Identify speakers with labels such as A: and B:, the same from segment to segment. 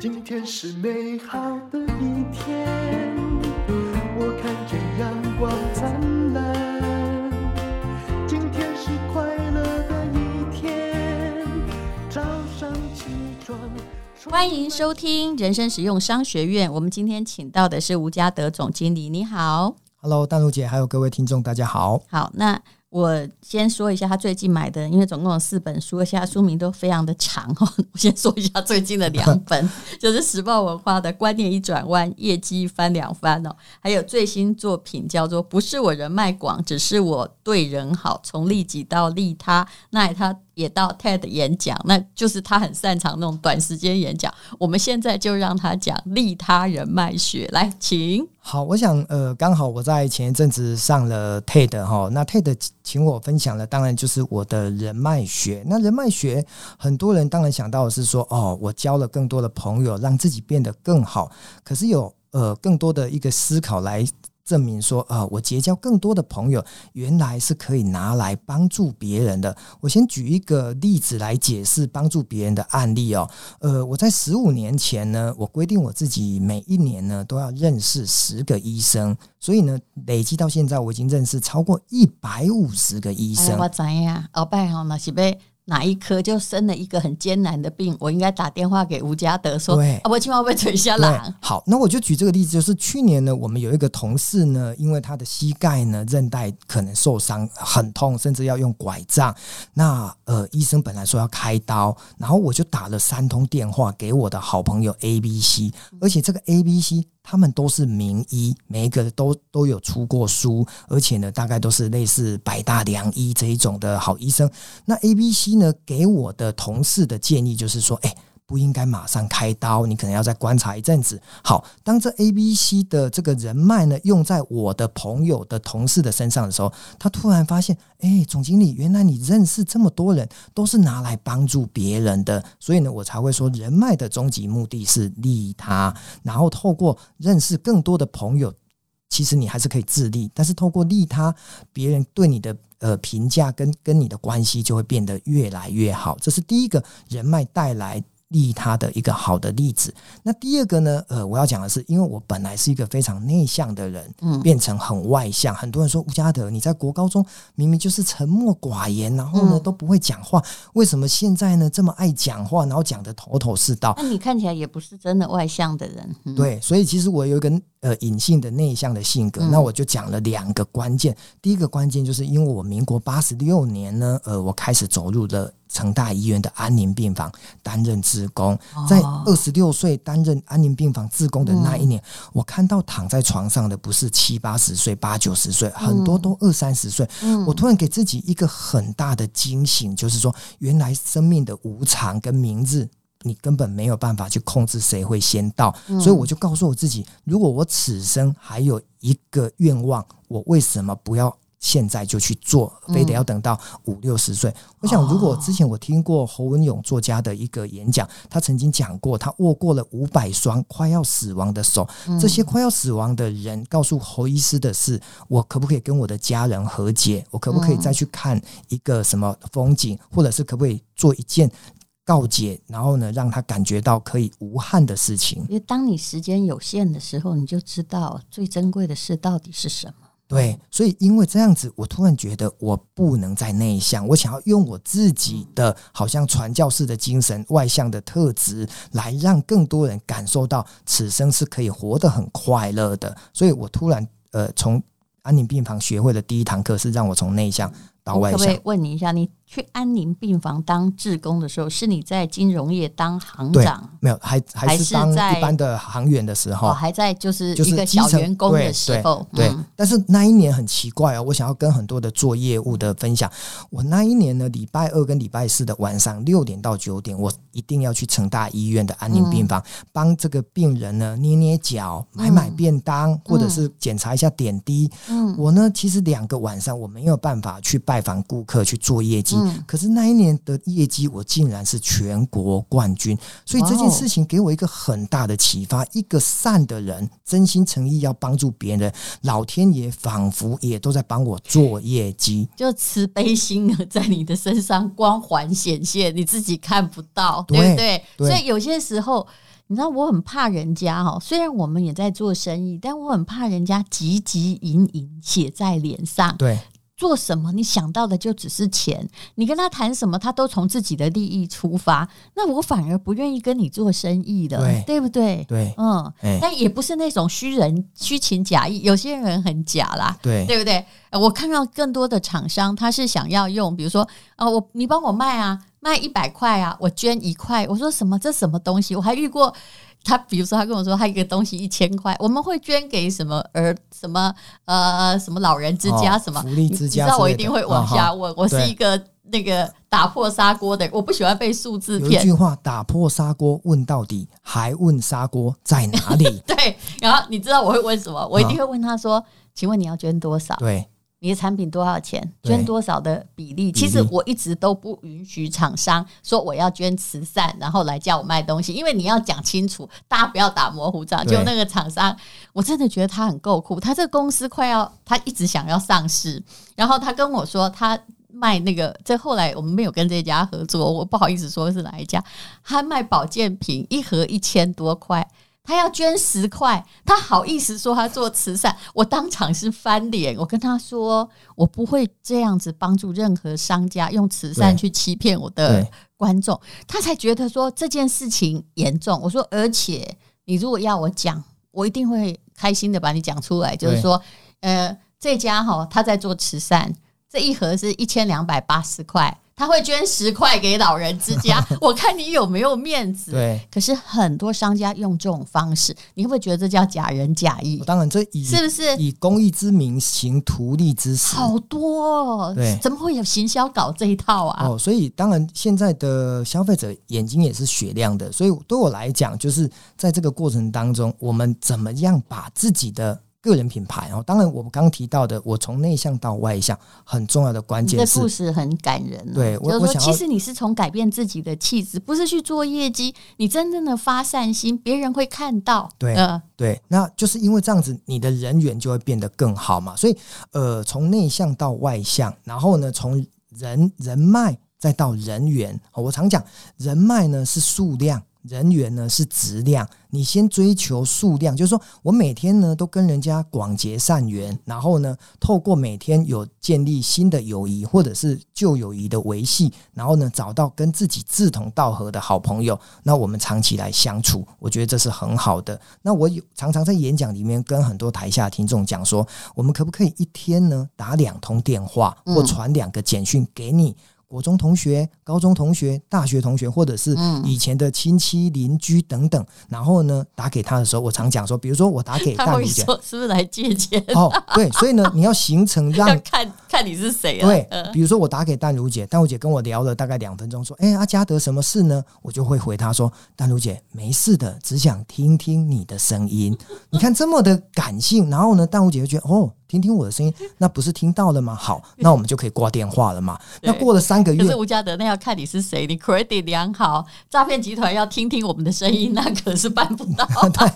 A: 今天是美好的一天，我看见阳光灿烂。今天是快乐的一天，早上起床。
B: 欢迎收听人生实用商学院。我们今天请到的是吴家德总经理，你好
C: ，Hello，淡如姐，还有各位听众，大家好。
B: 好，那。我先说一下他最近买的，因为总共有四本书，而且他书名都非常的长哦。我先说一下最近的两本，就是时报文化的《观念一转弯，业绩翻两番》哦，还有最新作品叫做《不是我人脉广，只是我对人好，从利己到利他》。那他。也到 TED 演讲，那就是他很擅长那种短时间演讲。我们现在就让他讲利他人脉学，来，请。
C: 好，我想，呃，刚好我在前一阵子上了 TED 哈，那 TED 请我分享的，当然就是我的人脉学。那人脉学，很多人当然想到的是说，哦，我交了更多的朋友，让自己变得更好。可是有呃更多的一个思考来。证明说，呃，我结交更多的朋友，原来是可以拿来帮助别人的。我先举一个例子来解释帮助别人的案例哦。呃，我在十五年前呢，我规定我自己每一年呢都要认识十个医生，所以呢，累计到现在我已经认识超过一百五十个医生。我知呀，鳌拜哈那是被。哪一科就生了一个很艰难的病，我应该打电话给吴家德说：“对啊，我千万被垂下来。”好，那我就举这个例子，就是去年呢，我们有一个同事呢，因为他的膝盖呢韧带可能受伤，很痛，甚至要用拐杖。那呃，医生本来说要开刀，然后我就打了三通电话给我的好朋友 A、B、C，而且这个 A、B、C。他们都是名医，每一个都都有出过书，而且呢，大概都是类似百大良医这一种的好医生。那 A、B、C 呢，给我的同事的建议就是说，哎。不应该马上开刀，你可能要再观察一阵子。好，当这 A、B、C 的这个人脉呢，用在我的朋友的同事的身上的时候，他突然发现，哎，总经理，原来你认识这么多人，都是拿来帮助别人的，所以呢，我才会说，人脉的终极目的是利他，然后透过认识更多的朋友，其实你还是可以自利，但是透过利他，别人对你的呃评价跟跟你的关系就会变得越来越好。这是第一个人脉带来。利他的一个好的例子。那第二个呢？呃，我要讲的是，因为我本来是一个非常内向的人，嗯，变成很外向。很多人说吴家德，你在国高中明明就是沉默寡言，然后呢都不会讲话，为什么现在呢这么爱讲话，然后讲的头头是道？
B: 那你看起来也不是真的外向的人。嗯、
C: 对，所以其实我有一个呃隐性的内向的性格。那我就讲了两个关键。第一个关键就是因为我民国八十六年呢，呃，我开始走入了。成大医院的安宁病房担任志工，在二十六岁担任安宁病房志工的那一年，我看到躺在床上的不是七八十岁、八九十岁，很多都二三十岁。我突然给自己一个很大的惊醒，就是说，原来生命的无常跟明日，你根本没有办法去控制谁会先到。所以我就告诉我自己，如果我此生还有一个愿望，我为什么不要？现在就去做，非得要等到五六十岁。我想，如果之前我听过侯文勇作家的一个演讲，他曾经讲过，他握过了五百双快要死亡的手。这些快要死亡的人告诉侯医师的是：我可不可以跟我的家人和解？我可不可以再去看一个什么风景，或者是可不可以做一件告解，然后呢，让他感觉到可以无憾的事情？
B: 因为当你时间有限的时候，你就知道最珍贵的事到底是什么。
C: 对，所以因为这样子，我突然觉得我不能再内向，我想要用我自己的好像传教士的精神、外向的特质，来让更多人感受到此生是可以活得很快乐的。所以我突然呃，从安宁病房学会的第一堂课是让我从内向到外向。
B: 可不可以问你一下，你去安宁病房当志工的时候，是你在金融业当行长？
C: 没有，还还是当一般的行员的时候，
B: 哦、还在就是一个小员工的时候。
C: 对，但是那一年很奇怪哦，我想要跟很多的做业务的分享。我那一年呢，礼拜二跟礼拜四的晚上六点到九点，我一定要去成大医院的安宁病房，帮、嗯、这个病人呢捏捏脚、买买便当，嗯、或者是检查一下点滴。嗯，我呢，其实两个晚上我没有办法去拜访顾客去做业绩。嗯、可是那一年的业绩，我竟然是全国冠军，所以这件事情给我一个很大的启发：一个善的人，真心诚意要帮助别人，老天爷仿佛也都在帮我做业绩，
B: 就慈悲心在你的身上光环显现，你自己看不到，对不对？对，所以有些时候。你知道我很怕人家哈，虽然我们也在做生意，但我很怕人家汲汲营营写在脸上。
C: 对。
B: 做什么？你想到的就只是钱。你跟他谈什么，他都从自己的利益出发。那我反而不愿意跟你做生意的，对，对不对？
C: 对，
B: 嗯，欸、但也不是那种虚人、虚情假意。有些人很假啦，
C: 对，
B: 对不对？我看到更多的厂商，他是想要用，比如说，啊，我你帮我卖啊，卖一百块啊，我捐一块。我说什么？这什么东西？我还遇过。他比如说，他跟我说，他一个东西一千块，我们会捐给什么儿什么呃什么老人之家什么、
C: 哦、福利之家，
B: 你知道我一定会往下问。哦、我是一个那个打破砂锅的，我不喜欢被数字骗。
C: 有一句话，打破砂锅问到底，还问砂锅在哪里？
B: 对，然后你知道我会问什么？我一定会问他说：“哦、请问你要捐多少？”
C: 对。
B: 你的产品多少钱？捐多少的比例？其实我一直都不允许厂商说我要捐慈善，然后来叫我卖东西，因为你要讲清楚，大家不要打模糊仗。就那个厂商，我真的觉得他很够酷。他这个公司快要，他一直想要上市，然后他跟我说他卖那个，这后来我们没有跟这家合作，我不好意思说是哪一家。他卖保健品一盒一千多块。他要捐十块，他好意思说他做慈善，我当场是翻脸。我跟他说，我不会这样子帮助任何商家用慈善去欺骗我的观众。他才觉得说这件事情严重。我说，而且你如果要我讲，我一定会开心的把你讲出来。就是说，呃，这家哈他在做慈善，这一盒是一千两百八十块。他会捐十块给老人之家，我看你有没有面子？
C: 对，
B: 可是很多商家用这种方式，你会不会觉得这叫假仁假义？
C: 当然，这以
B: 是不是
C: 以公益之名行图利之实？
B: 好多哦，对，怎么会有行销搞这一套啊？
C: 哦，所以当然，现在的消费者眼睛也是雪亮的，所以对我来讲，就是在这个过程当中，我们怎么样把自己的。个人品牌哦，当然我们刚刚提到的，我从内向到外向，很重要的关键是，
B: 这故事很感人。
C: 对，我
B: 就是说，其实你是从改变自己的气质，不是去做业绩，你真正的发善心，别人会看到。
C: 对，呃、对，那就是因为这样子，你的人缘就会变得更好嘛。所以，呃，从内向到外向，然后呢，从人人脉再到人缘，我常讲，人脉呢是数量。人缘呢是质量，你先追求数量，就是说我每天呢都跟人家广结善缘，然后呢透过每天有建立新的友谊或者是旧友谊的维系，然后呢找到跟自己志同道合的好朋友，那我们长期来相处，我觉得这是很好的。那我有常常在演讲里面跟很多台下听众讲说，我们可不可以一天呢打两通电话或传两个简讯给你？国中同学、高中同学、大学同学，或者是以前的亲戚、邻居等等，然后呢，打给他的时候，我常讲说，比如说我打给淡如姐，
B: 是不是来借钱？
C: 哦，对，所以呢，你要形成让
B: 看看你是谁啊？
C: 对，比如说我打给淡如姐，淡如姐跟我聊了大概两分钟，说：“哎，阿嘉德什么事呢？”我就会回她说：“淡如姐，没事的，只想听听你的声音。”你看这么的感性，然后呢，淡如姐就觉得哦。听听我的声音，那不是听到了吗？好，那我们就可以挂电话了嘛。那过了三个月，
B: 可是吴家德，那要看你是谁，你 credit 良好，诈骗集团要听听我们的声音，那可是办不到。
C: 对，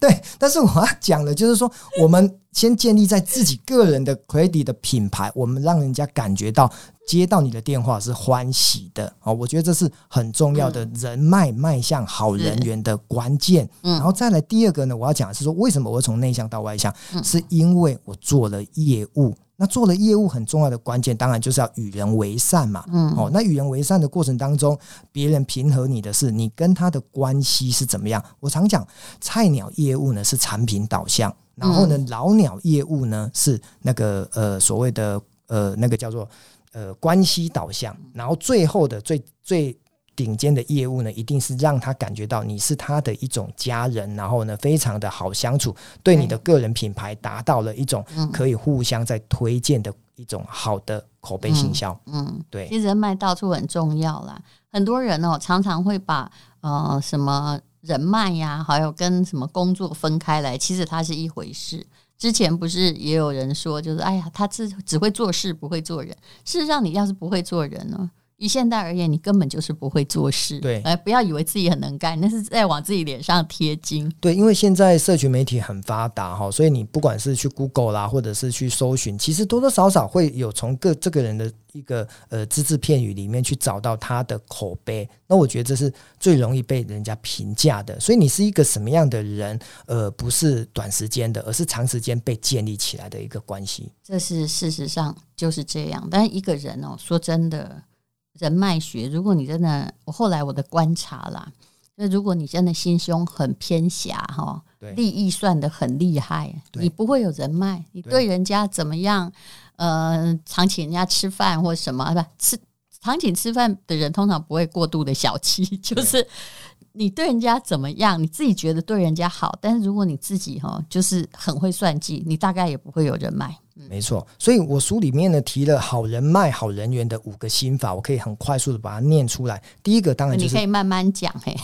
C: 对，但是我要讲的，就是说，我们先建立在自己个人的 credit 的品牌，我们让人家感觉到。接到你的电话是欢喜的，哦，我觉得这是很重要的人脉迈向好人缘的关键。然后再来第二个呢，我要讲的是说，为什么我会从内向到外向，是因为我做了业务。那做了业务很重要的关键，当然就是要与人为善嘛。嗯，哦，那与人为善的过程当中，别人平和你的是你跟他的关系是怎么样？我常讲，菜鸟业务呢是产品导向，然后呢，老鸟业务呢是那个呃所谓的呃那个叫做。呃，关系导向，然后最后的最最顶尖的业务呢，一定是让他感觉到你是他的一种家人，然后呢，非常的好相处，对你的个人品牌达到了一种可以互相在推荐的一种好的口碑行销。嗯，嗯，对，
B: 其实人脉到处很重要啦。很多人哦，常常会把呃什么人脉呀，还有跟什么工作分开来，其实它是一回事。之前不是也有人说，就是哎呀，他只只会做事，不会做人。事实上，你要是不会做人呢，以现代而言，你根本就是不会做事。
C: 对，
B: 呃，不要以为自己很能干，那是在往自己脸上贴金。
C: 对，因为现在社群媒体很发达哈，所以你不管是去 Google 啦，或者是去搜寻，其实多多少少会有从各这个人的一个呃只字片语里面去找到他的口碑。那我觉得这是最容易被人家评价的。所以你是一个什么样的人？呃，不是短时间的，而是长时间被建立起来的一个关系。
B: 这是事实上就是这样。但是一个人哦，说真的。人脉学，如果你真的，我后来我的观察啦，那如果你真的心胸很偏狭哈，利益算得很厉害，你不会有人脉，你对人家怎么样？呃，常请人家吃饭或什么，不吃常请吃饭的人通常不会过度的小气，就是你对人家怎么样，你自己觉得对人家好，但是如果你自己哈就是很会算计，你大概也不会有人脉。
C: 没错，所以我书里面呢提了好人脉、好人缘的五个心法，我可以很快速的把它念出来。第一个当然就是
B: 你可以慢慢讲嘿、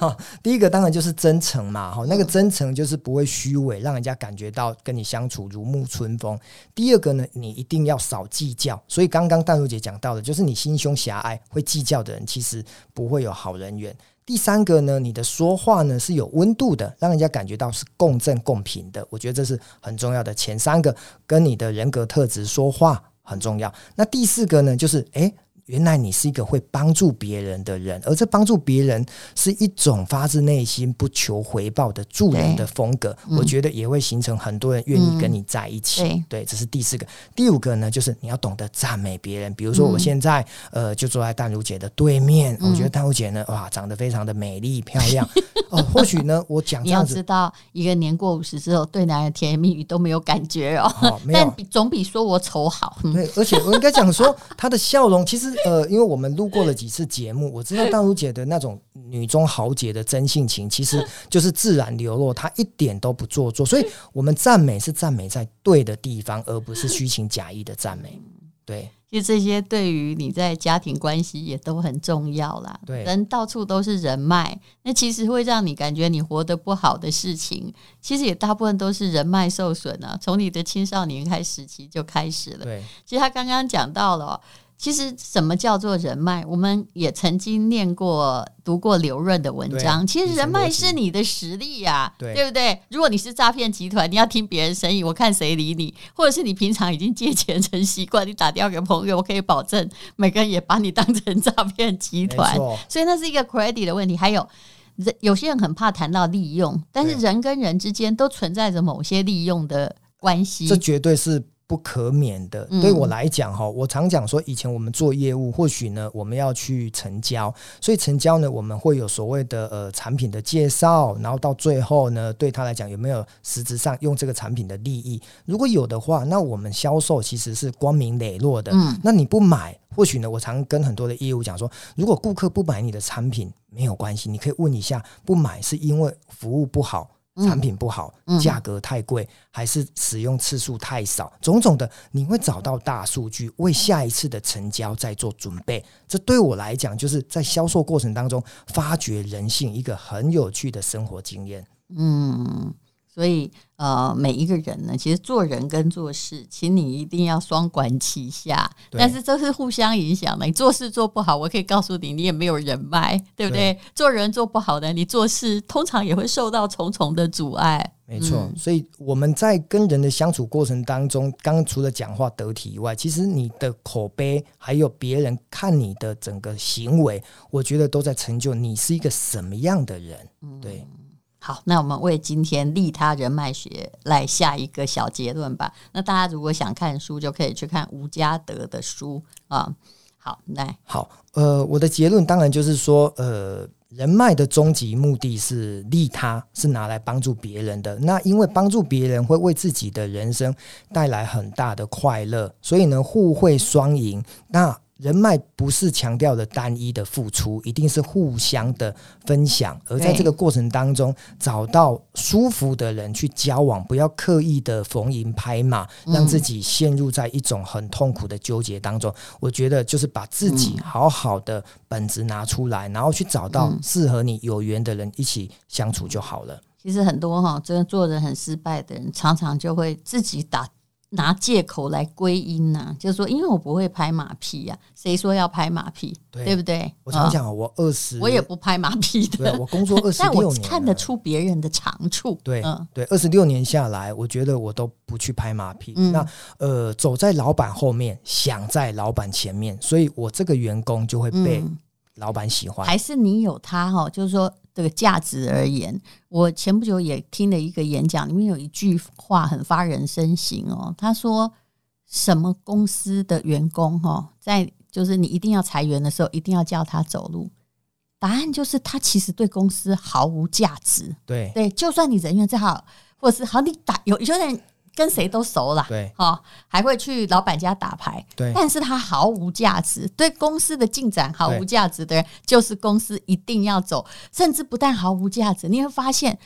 C: 哦。第一个当然就是真诚嘛，哈，那个真诚就是不会虚伪，让人家感觉到跟你相处如沐春风。第二个呢，你一定要少计较。所以刚刚淡如姐讲到的，就是你心胸狭隘、会计较的人，其实不会有好人缘。第三个呢，你的说话呢是有温度的，让人家感觉到是共振共频的。我觉得这是很重要的。前三个跟你的人格特质说话很重要。那第四个呢，就是诶。原来你是一个会帮助别人的人，而这帮助别人是一种发自内心不求回报的助人的风格。我觉得也会形成很多人愿意跟你在一起。嗯、对，这是第四个。第五个呢，就是你要懂得赞美别人。比如说，我现在、嗯、呃就坐在淡如姐的对面，嗯、我觉得淡如姐呢，哇，长得非常的美丽漂亮。哦，或许呢，我讲这样子，
B: 你要知道，一个年过五十之后，对男人甜言蜜语都没有感觉哦。哦没有，但比总比说我丑好。
C: 对，而且我应该讲说，她的笑容其实。呃，因为我们录过了几次节目，我知道淡如姐的那种女中豪杰的真性情，其实就是自然流露，她一点都不做作。所以，我们赞美是赞美在对的地方，而不是虚情假意的赞美。对，
B: 其实这些对于你在家庭关系也都很重要啦。
C: 对，
B: 人到处都是人脉，那其实会让你感觉你活得不好的事情，其实也大部分都是人脉受损啊。从你的青少年开时期就开始了。
C: 对，
B: 其实他刚刚讲到了。其实什么叫做人脉？我们也曾经念过、读过刘润的文章。其实人脉是你的实力呀、啊，对，不对？如果你是诈骗集团，你要听别人生意，我看谁理你；或者是你平常已经借钱成习惯，你打电话给朋友，我可以保证每个人也把你当成诈骗集团。所以那是一个 credit 的问题。还有，人有些人很怕谈到利用，但是人跟人之间都存在着某些利用的关系。
C: 这绝对是。不可免的，对我来讲哈，我常讲说，以前我们做业务，或许呢，我们要去成交，所以成交呢，我们会有所谓的呃产品的介绍，然后到最后呢，对他来讲有没有实质上用这个产品的利益？如果有的话，那我们销售其实是光明磊落的。嗯，那你不买，或许呢，我常跟很多的业务讲说，如果顾客不买你的产品，没有关系，你可以问一下，不买是因为服务不好。产品不好，价格太贵，还是使用次数太少，种种的，你会找到大数据，为下一次的成交再做准备。这对我来讲，就是在销售过程当中发掘人性一个很有趣的生活经验。
B: 嗯。所以，呃，每一个人呢，其实做人跟做事，请你一定要双管齐下。但是这是互相影响的。你做事做不好，我可以告诉你，你也没有人脉，对不对？对，做人做不好的，你做事通常也会受到重重的阻碍。
C: 没错。嗯，所以我们在跟人的相处过程当中，刚刚除了讲话得体以外，其实你的口碑，还有别人看你的整个行为，我觉得都在成就你是一个什么样的人。对。
B: 好，那我们为今天利他人脉学来下一个小结论吧。那大家如果想看书，就可以去看吴家德的书啊。好，来，
C: 好，呃，我的结论当然就是说，呃，人脉的终极目的是利他，是拿来帮助别人的。那因为帮助别人会为自己的人生带来很大的快乐，所以呢，互惠双赢。那人脉不是强调的单一的付出，一定是互相的分享。而在这个过程当中，找到舒服的人去交往，不要刻意的逢迎拍马，让自己陷入在一种很痛苦的纠结当中。我觉得就是把自己好好的本质拿出来，然后去找到适合你有缘的人一起相处就好了。
B: 其实很多哈，真的做人很失败的人，常常就会自己打。拿借口来归因呐、啊，就是说，因为我不会拍马屁呀、啊，谁说要拍马屁？对，对不对？
C: 我常讲，我二十，
B: 我也不拍马屁的。
C: 对，我工作二十六年，
B: 但我看得出别人的长处。
C: 对，嗯，对，二十六年下来，我觉得我都不去拍马屁。
B: 嗯、
C: 那呃，走在老板后面，想在老板前面，所以我这个员工就会被老板喜欢。
B: 还是你有他哈？就是说。这个价值而言，我前不久也听了一个演讲，里面有一句话很发人深省哦。他说：“什么公司的员工哈，在就是你一定要裁员的时候，一定要叫他走路。答案就是他其实对公司毫无价值。
C: 对
B: 对，就算你人缘再好，或者是好，你打有有些人。”跟谁都熟了，
C: 对，
B: 哦，还会去老板家打牌，
C: 对，
B: 但是他毫无价值，对公司的进展毫无价值的人，就是公司一定要走，甚至不但毫无价值，你会发现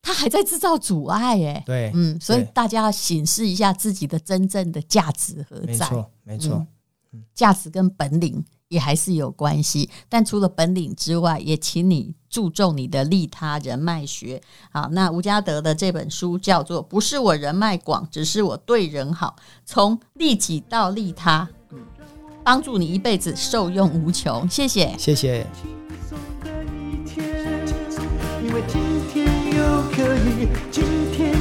B: 他还在制造阻碍，哎，
C: 对，
B: 嗯，所以大家要审视一下自己的真正的价值何在，
C: 没错，没错，
B: 嗯，价值跟本领。也还是有关系，但除了本领之外，也请你注重你的利他人脉学。好，那吴家德的这本书叫做《不是我人脉广，只是我对人好》，从利己到利他，嗯，帮助你一辈子受用无穷。谢谢，
C: 谢谢。
A: 因为今天又可以，今天